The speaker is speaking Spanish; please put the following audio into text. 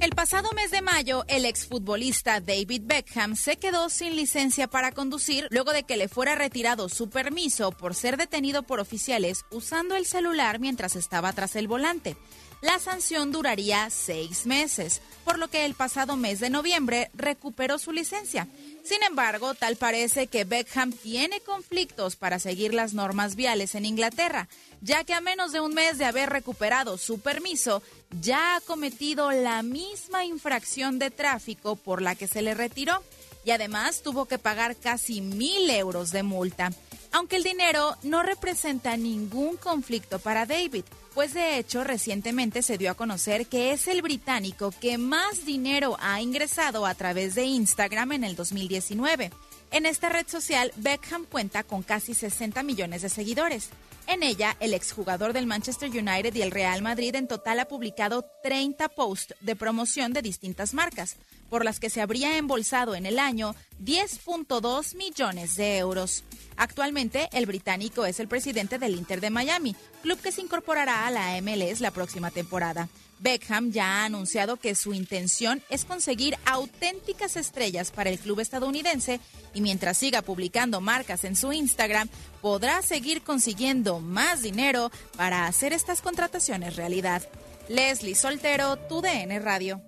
El pasado mes de mayo, el exfutbolista David Beckham se quedó sin licencia para conducir luego de que le fuera retirado su permiso por ser detenido por oficiales usando el celular mientras estaba tras el volante. La sanción duraría seis meses, por lo que el pasado mes de noviembre recuperó su licencia. Sin embargo, tal parece que Beckham tiene conflictos para seguir las normas viales en Inglaterra, ya que a menos de un mes de haber recuperado su permiso, ya ha cometido la misma infracción de tráfico por la que se le retiró y además tuvo que pagar casi mil euros de multa. Aunque el dinero no representa ningún conflicto para David, pues de hecho recientemente se dio a conocer que es el británico que más dinero ha ingresado a través de Instagram en el 2019. En esta red social, Beckham cuenta con casi 60 millones de seguidores. En ella, el exjugador del Manchester United y el Real Madrid en total ha publicado 30 posts de promoción de distintas marcas, por las que se habría embolsado en el año 10.2 millones de euros. Actualmente, el británico es el presidente del Inter de Miami, club que se incorporará a la MLS la próxima temporada. Beckham ya ha anunciado que su intención es conseguir auténticas estrellas para el club estadounidense y mientras siga publicando marcas en su Instagram, podrá seguir consiguiendo más dinero para hacer estas contrataciones realidad. Leslie Soltero, tu DN Radio.